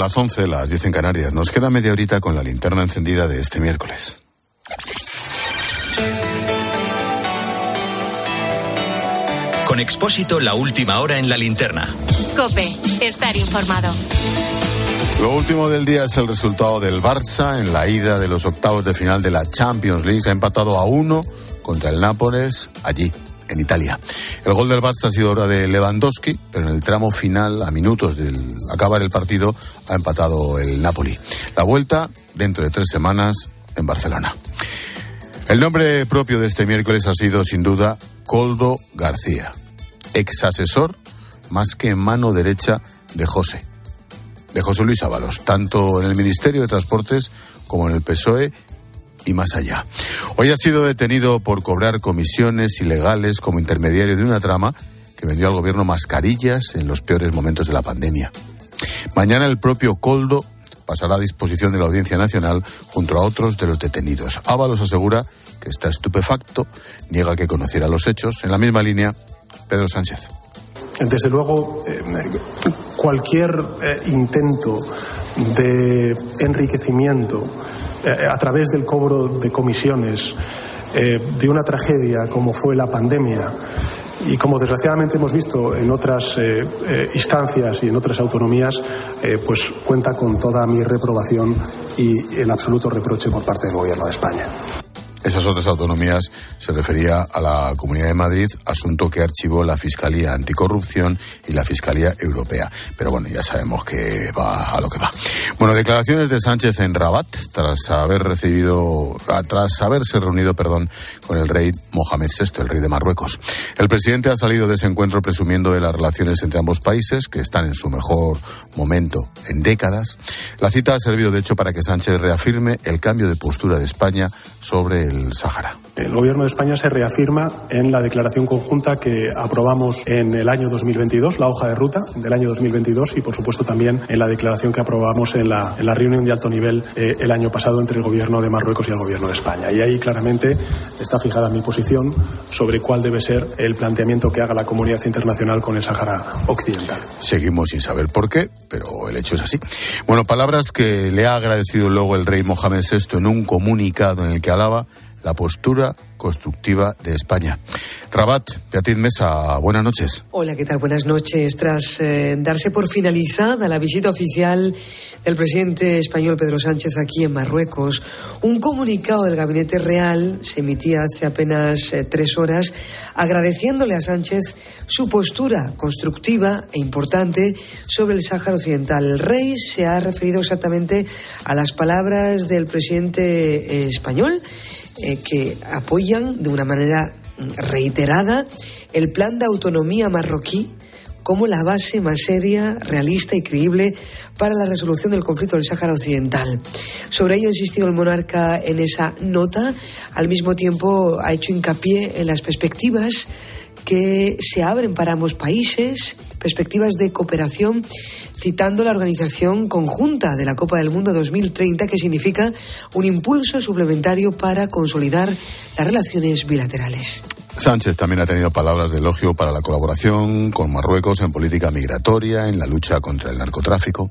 las 11, las 10 en Canarias. Nos queda media horita con la linterna encendida de este miércoles. Con Expósito, la última hora en la linterna. Cope, estar informado. Lo último del día es el resultado del Barça en la ida de los octavos de final de la Champions League. Ha empatado a uno contra el Nápoles allí, en Italia. El gol del Barça ha sido obra de Lewandowski, pero en el tramo final, a minutos del acabar el partido, ha empatado el Napoli. La vuelta dentro de tres semanas en Barcelona. El nombre propio de este miércoles ha sido, sin duda, Coldo García, ex asesor más que mano derecha de José, de José Luis Ábalos, tanto en el Ministerio de Transportes como en el PSOE y más allá. Hoy ha sido detenido por cobrar comisiones ilegales como intermediario de una trama que vendió al gobierno mascarillas en los peores momentos de la pandemia. Mañana el propio Coldo pasará a disposición de la Audiencia Nacional junto a otros de los detenidos. Ábalos asegura que está estupefacto, niega que conociera los hechos. En la misma línea, Pedro Sánchez. Desde luego, eh, cualquier eh, intento de enriquecimiento eh, a través del cobro de comisiones de una tragedia como fue la pandemia y como desgraciadamente hemos visto en otras instancias y en otras autonomías, pues cuenta con toda mi reprobación y el absoluto reproche por parte del Gobierno de España. Esas otras autonomías se refería a la Comunidad de Madrid, asunto que archivó la Fiscalía Anticorrupción y la Fiscalía Europea. Pero bueno, ya sabemos que va a lo que va. Bueno, declaraciones de Sánchez en Rabat tras haber recibido, tras haberse reunido, perdón, con el rey Mohamed VI, el rey de Marruecos. El presidente ha salido de ese encuentro presumiendo de las relaciones entre ambos países, que están en su mejor momento en décadas. La cita ha servido, de hecho, para que Sánchez reafirme el cambio de postura de España sobre el Sáhara. El Gobierno de España se reafirma en la declaración conjunta que aprobamos en el año 2022, la hoja de ruta del año 2022 y, por supuesto, también en la declaración que aprobamos en la, en la reunión de alto nivel eh, el año pasado entre el Gobierno de Marruecos y el Gobierno de España. Y ahí claramente está fijada mi posición sobre cuál debe ser el planteamiento que haga la comunidad internacional con el Sáhara Occidental. Seguimos sin saber por qué, pero el hecho es así. Bueno, palabras que le ha agradecido luego el rey Mohamed VI en un comunicado en el que alaba la postura constructiva de España. Rabat, Beatriz Mesa, buenas noches. Hola, ¿qué tal? Buenas noches. Tras eh, darse por finalizada la visita oficial del presidente español Pedro Sánchez aquí en Marruecos, un comunicado del Gabinete Real se emitía hace apenas eh, tres horas agradeciéndole a Sánchez su postura constructiva e importante sobre el Sáhara Occidental. El rey se ha referido exactamente a las palabras del presidente eh, español eh, que apoyan de una manera reiterada el plan de autonomía marroquí como la base más seria, realista y creíble para la resolución del conflicto del Sáhara Occidental. Sobre ello ha insistido el monarca en esa nota, al mismo tiempo ha hecho hincapié en las perspectivas que se abren para ambos países, perspectivas de cooperación, citando la organización conjunta de la Copa del Mundo 2030, que significa un impulso suplementario para consolidar las relaciones bilaterales. Sánchez también ha tenido palabras de elogio para la colaboración con Marruecos en política migratoria, en la lucha contra el narcotráfico.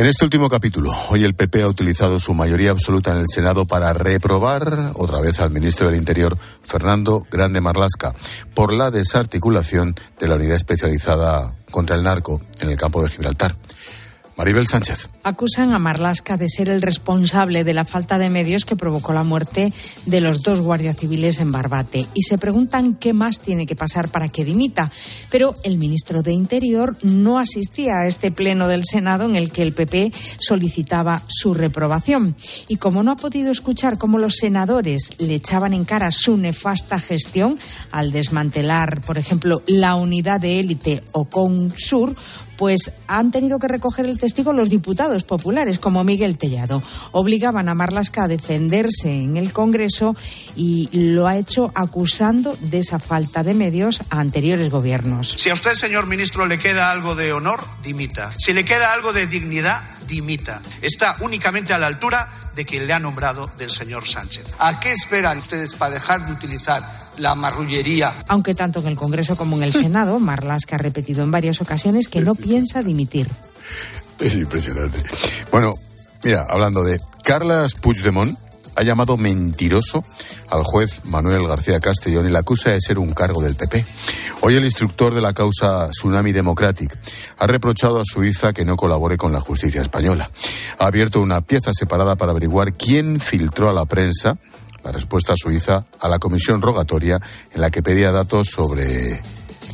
En este último capítulo, hoy el PP ha utilizado su mayoría absoluta en el Senado para reprobar otra vez al ministro del Interior, Fernando Grande Marlasca, por la desarticulación de la unidad especializada contra el narco en el campo de Gibraltar. Maribel Sánchez. Acusan a Marlasca de ser el responsable de la falta de medios que provocó la muerte de los dos guardias civiles en Barbate y se preguntan qué más tiene que pasar para que dimita. Pero el ministro de Interior no asistía a este pleno del Senado en el que el PP solicitaba su reprobación. Y como no ha podido escuchar cómo los senadores le echaban en cara su nefasta gestión al desmantelar, por ejemplo, la unidad de élite o Sur, pues han tenido que recoger el testigo los diputados populares, como Miguel Tellado. Obligaban a Marlasca a defenderse en el Congreso y lo ha hecho acusando de esa falta de medios a anteriores gobiernos. Si a usted, señor ministro, le queda algo de honor, dimita. Si le queda algo de dignidad, dimita. Está únicamente a la altura de quien le ha nombrado del señor Sánchez. ¿A qué esperan ustedes para dejar de utilizar la marrullería. Aunque tanto en el Congreso como en el Senado, Marlaska ha repetido en varias ocasiones que no piensa dimitir. Es impresionante. Bueno, mira, hablando de Carlas Puigdemont, ha llamado mentiroso al juez Manuel García Castellón y la acusa de ser un cargo del PP. Hoy el instructor de la causa Tsunami Democratic ha reprochado a Suiza que no colabore con la justicia española. Ha abierto una pieza separada para averiguar quién filtró a la prensa la respuesta suiza a la comisión rogatoria en la que pedía datos sobre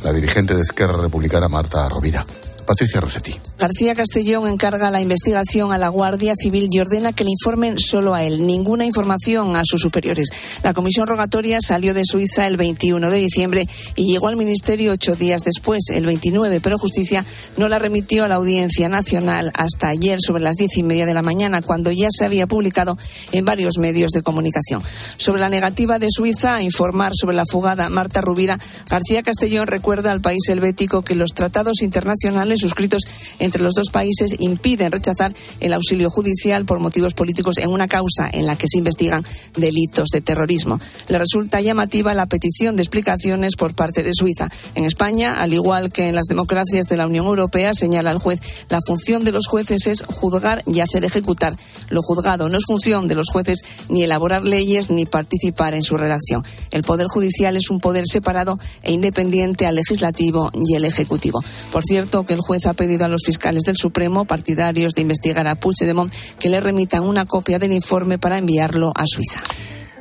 la dirigente de Esquerra Republicana Marta Rovira. Patricia Rossetti. García Castellón encarga la investigación a la Guardia Civil y ordena que le informen solo a él, ninguna información a sus superiores. La comisión rogatoria salió de Suiza el 21 de diciembre y llegó al Ministerio ocho días después, el 29, pero Justicia no la remitió a la Audiencia Nacional hasta ayer sobre las diez y media de la mañana, cuando ya se había publicado en varios medios de comunicación. Sobre la negativa de Suiza a informar sobre la fugada Marta Rubira, García Castellón recuerda al país helvético que los tratados internacionales suscritos entre los dos países impiden rechazar el auxilio judicial por motivos políticos en una causa en la que se investigan delitos de terrorismo. Le resulta llamativa la petición de explicaciones por parte de Suiza. En España, al igual que en las democracias de la Unión Europea, señala el juez, la función de los jueces es juzgar y hacer ejecutar. Lo juzgado no es función de los jueces ni elaborar leyes ni participar en su redacción. El Poder Judicial es un poder separado e independiente al legislativo y el ejecutivo. Por cierto, que el juez ha pedido a los fiscales del Supremo, partidarios de investigar a Puigdemont, que le remitan una copia del informe para enviarlo a Suiza.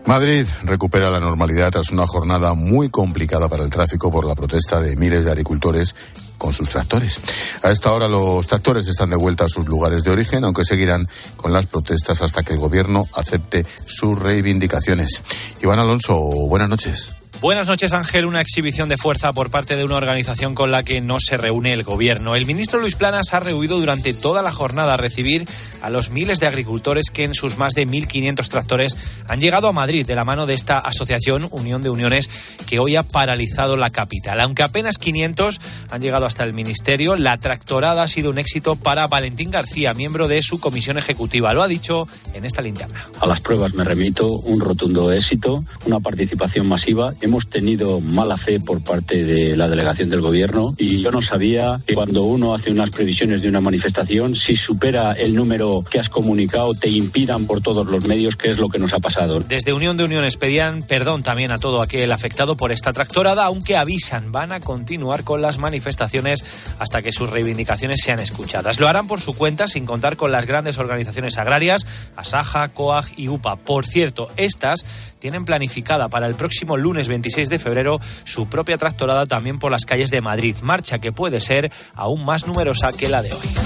Madrid recupera la normalidad tras una jornada muy complicada para el tráfico por la protesta de miles de agricultores con sus tractores. A esta hora los tractores están de vuelta a sus lugares de origen, aunque seguirán con las protestas hasta que el gobierno acepte sus reivindicaciones. Iván Alonso, buenas noches. Buenas noches, Ángel. Una exhibición de fuerza por parte de una organización con la que no se reúne el gobierno. El ministro Luis Planas ha rehuido durante toda la jornada a recibir a los miles de agricultores que en sus más de 1.500 tractores han llegado a Madrid de la mano de esta asociación Unión de Uniones que hoy ha paralizado la capital. Aunque apenas 500 han llegado hasta el ministerio, la tractorada ha sido un éxito para Valentín García, miembro de su comisión ejecutiva. Lo ha dicho en esta linterna. A las pruebas me remito, un rotundo éxito, una participación masiva hemos tenido mala fe por parte de la delegación del gobierno y yo no sabía que cuando uno hace unas previsiones de una manifestación, si supera el número que has comunicado, te impidan por todos los medios, que es lo que nos ha pasado. Desde Unión de Uniones pedían perdón también a todo aquel afectado por esta tractorada, aunque avisan, van a continuar con las manifestaciones hasta que sus reivindicaciones sean escuchadas. Lo harán por su cuenta sin contar con las grandes organizaciones agrarias, Asaja, COAG y UPA. Por cierto, estas tienen planificada para el próximo lunes 26 de febrero su propia tractorada también por las calles de Madrid, marcha que puede ser aún más numerosa que la de hoy.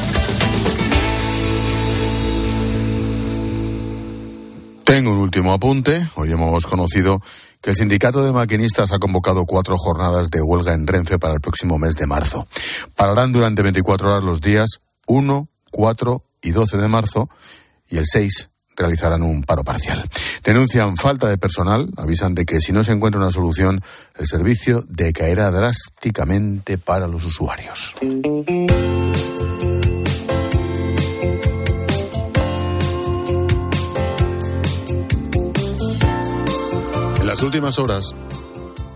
Tengo un último apunte. Hoy hemos conocido que el sindicato de maquinistas ha convocado cuatro jornadas de huelga en Renfe para el próximo mes de marzo. Pararán durante 24 horas los días 1, 4 y 12 de marzo y el 6 realizarán un paro parcial. Denuncian falta de personal, avisan de que si no se encuentra una solución, el servicio decaerá drásticamente para los usuarios. Las últimas horas,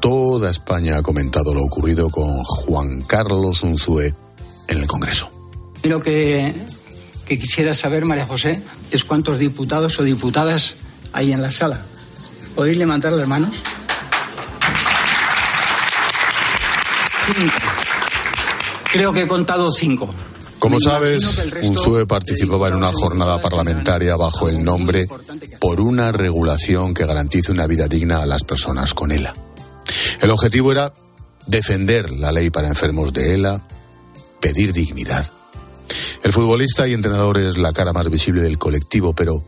toda España ha comentado lo ocurrido con Juan Carlos Unzué en el Congreso. Lo que que quisiera saber, María José, es cuántos diputados o diputadas hay en la sala. ¿Podéis levantar las manos? Cinco. Creo que he contado cinco. Como sabes, Unzue participaba en una jornada parlamentaria bajo el nombre Por una regulación que garantice una vida digna a las personas con ELA. El objetivo era defender la ley para enfermos de ELA, pedir dignidad el futbolista y entrenador es la cara más visible del colectivo, pero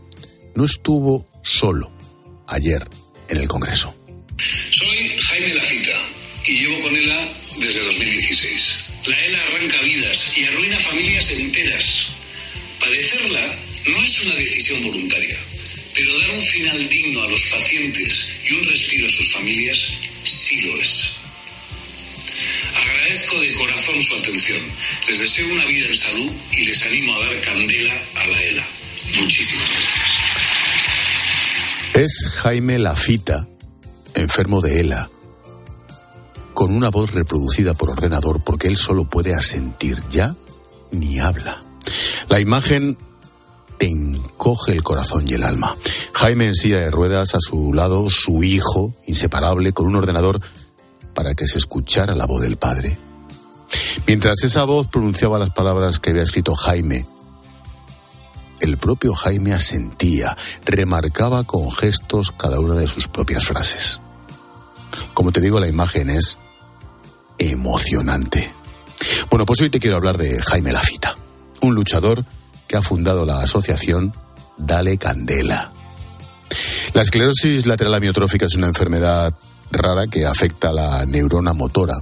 no estuvo solo ayer en el Congreso. Soy Jaime Lafita y llevo con ELA desde 2016. La ELA arranca vidas y arruina familias enteras. Padecerla no es una decisión voluntaria, pero dar un final digno a los pacientes y un respiro a sus familias sí lo es. Agradezco de corazón su atención. Les deseo una vida en salud y les animo a dar candela a la ELA. Muchísimas gracias. Es Jaime Lafita, enfermo de ELA, con una voz reproducida por ordenador porque él solo puede asentir, ya ni habla. La imagen te encoge el corazón y el alma. Jaime en silla de ruedas, a su lado su hijo, inseparable, con un ordenador para que se escuchara la voz del padre. Mientras esa voz pronunciaba las palabras que había escrito Jaime, el propio Jaime asentía, remarcaba con gestos cada una de sus propias frases. Como te digo, la imagen es emocionante. Bueno, pues hoy te quiero hablar de Jaime Lafita, un luchador que ha fundado la asociación Dale Candela. La esclerosis lateral amiotrófica es una enfermedad rara que afecta a la neurona motora.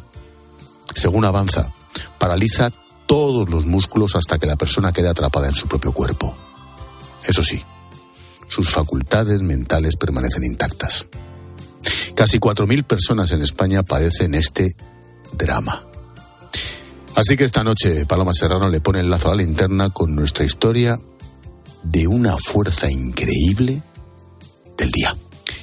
Según avanza, paraliza todos los músculos hasta que la persona queda atrapada en su propio cuerpo. Eso sí, sus facultades mentales permanecen intactas. Casi 4.000 personas en España padecen este drama. Así que esta noche Paloma Serrano le pone el lazo a la linterna con nuestra historia de una fuerza increíble del día.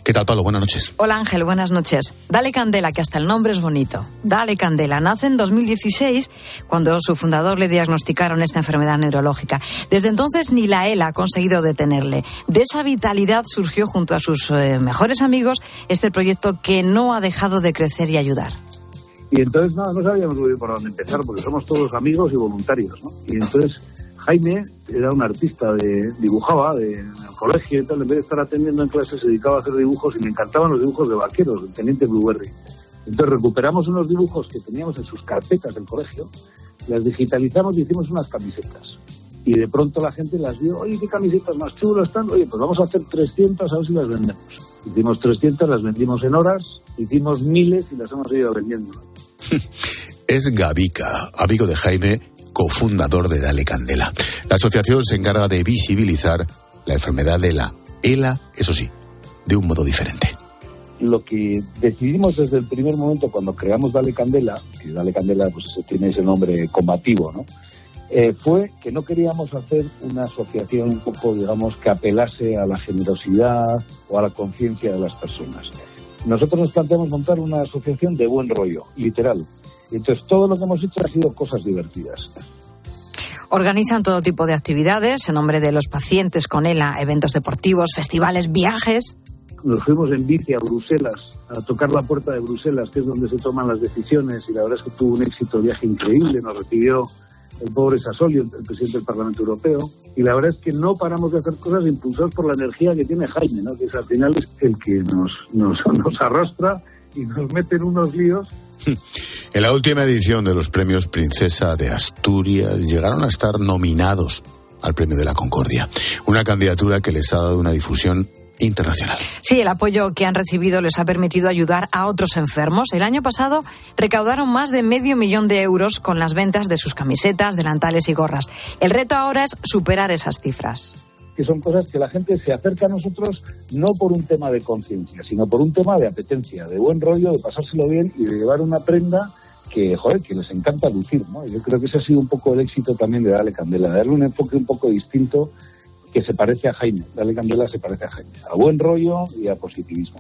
¿Qué tal, Pablo? Buenas noches. Hola, Ángel. Buenas noches. Dale Candela, que hasta el nombre es bonito. Dale Candela. Nace en 2016, cuando su fundador le diagnosticaron esta enfermedad neurológica. Desde entonces, ni la ELA ha conseguido detenerle. De esa vitalidad surgió, junto a sus eh, mejores amigos, este proyecto que no ha dejado de crecer y ayudar. Y entonces, nada, no sabíamos muy bien por dónde empezar, porque somos todos amigos y voluntarios, ¿no? Y entonces Jaime era un artista, de, dibujaba de, en el colegio y tal, en vez de estar atendiendo en clases se dedicaba a hacer dibujos y me encantaban los dibujos de vaqueros, del teniente Blueberry. Entonces recuperamos unos dibujos que teníamos en sus carpetas del colegio, las digitalizamos y hicimos unas camisetas. Y de pronto la gente las vio, oye, qué camisetas más chulas están, oye, pues vamos a hacer 300 a ver si las vendemos. Hicimos 300, las vendimos en horas, hicimos miles y las hemos ido vendiendo. es Gavica, amigo de Jaime cofundador de Dale Candela. La asociación se encarga de visibilizar la enfermedad de la ELA, eso sí, de un modo diferente. Lo que decidimos desde el primer momento cuando creamos Dale Candela, que Dale Candela pues, tiene ese nombre combativo, ¿no? Eh, fue que no queríamos hacer una asociación un poco, digamos, que apelase a la generosidad o a la conciencia de las personas. Nosotros nos planteamos montar una asociación de buen rollo, literal, entonces todo lo que hemos hecho ha sido cosas divertidas. Organizan todo tipo de actividades en nombre de los pacientes con ELA, eventos deportivos, festivales, viajes. Nos fuimos en bici a Bruselas, a tocar la puerta de Bruselas, que es donde se toman las decisiones, y la verdad es que tuvo un éxito viaje increíble. Nos recibió el pobre Sassoli, el presidente del Parlamento Europeo, y la verdad es que no paramos de hacer cosas impulsadas por la energía que tiene Jaime, ¿no? que es al final el que nos, nos, nos arrastra y nos mete en unos líos. En la última edición de los premios Princesa de Asturias llegaron a estar nominados al Premio de la Concordia, una candidatura que les ha dado una difusión internacional. Sí, el apoyo que han recibido les ha permitido ayudar a otros enfermos. El año pasado recaudaron más de medio millón de euros con las ventas de sus camisetas, delantales y gorras. El reto ahora es superar esas cifras que son cosas que la gente se acerca a nosotros no por un tema de conciencia, sino por un tema de apetencia, de buen rollo, de pasárselo bien y de llevar una prenda que, joder, que les encanta lucir, ¿no? Yo creo que ese ha sido un poco el éxito también de Dale Candela, darle un enfoque un poco distinto que se parece a Jaime. Dale Candela se parece a Jaime, a buen rollo y a positivismo.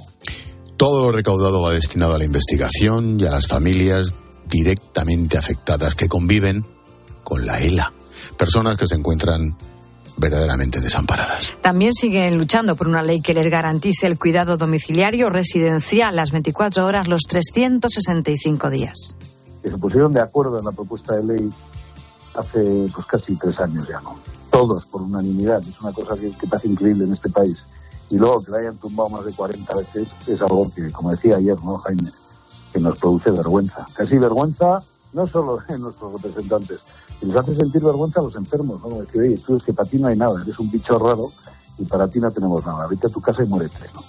Todo lo recaudado va destinado a la investigación y a las familias directamente afectadas que conviven con la ELA. Personas que se encuentran verdaderamente desamparadas. También siguen luchando por una ley que les garantice el cuidado domiciliario residencial las 24 horas, los 365 días que se pusieron de acuerdo en la propuesta de ley hace pues casi tres años ya, ¿no? Todos por unanimidad, es una cosa que, que pasa increíble en este país. Y luego que la hayan tumbado más de 40 veces es algo que, como decía ayer, ¿no, Jaime? Que nos produce vergüenza. Casi vergüenza no solo en nuestros representantes, que nos hace sentir vergüenza a los enfermos, ¿no? Decir, oye, tú es que para ti no hay nada, eres un bicho raro y para ti no tenemos nada. Vete a tu casa y muérete, ¿no?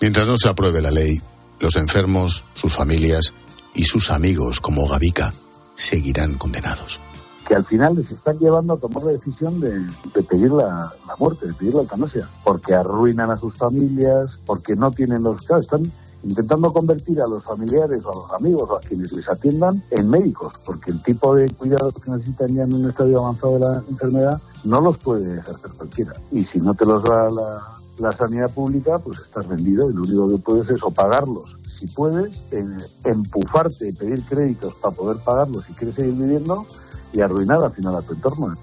Mientras no se apruebe la ley, los enfermos, sus familias y sus amigos como Gavica seguirán condenados. Que al final les están llevando a tomar la decisión de, pedir la, muerte, de pedir la eutanasia, porque arruinan a sus familias, porque no tienen los... Claro, están intentando convertir a los familiares o a los amigos o a quienes les atiendan en médicos, porque el tipo de cuidados que necesitan ya en un estadio avanzado de la enfermedad no los puede ejercer cualquiera. Y si no te los da la, sanidad pública, pues estás vendido y lo único que puedes es o pagarlos si puedes, empujarte y pedir créditos para poder pagarlos si quieres seguir viviendo y arruinar al final a tu entorno.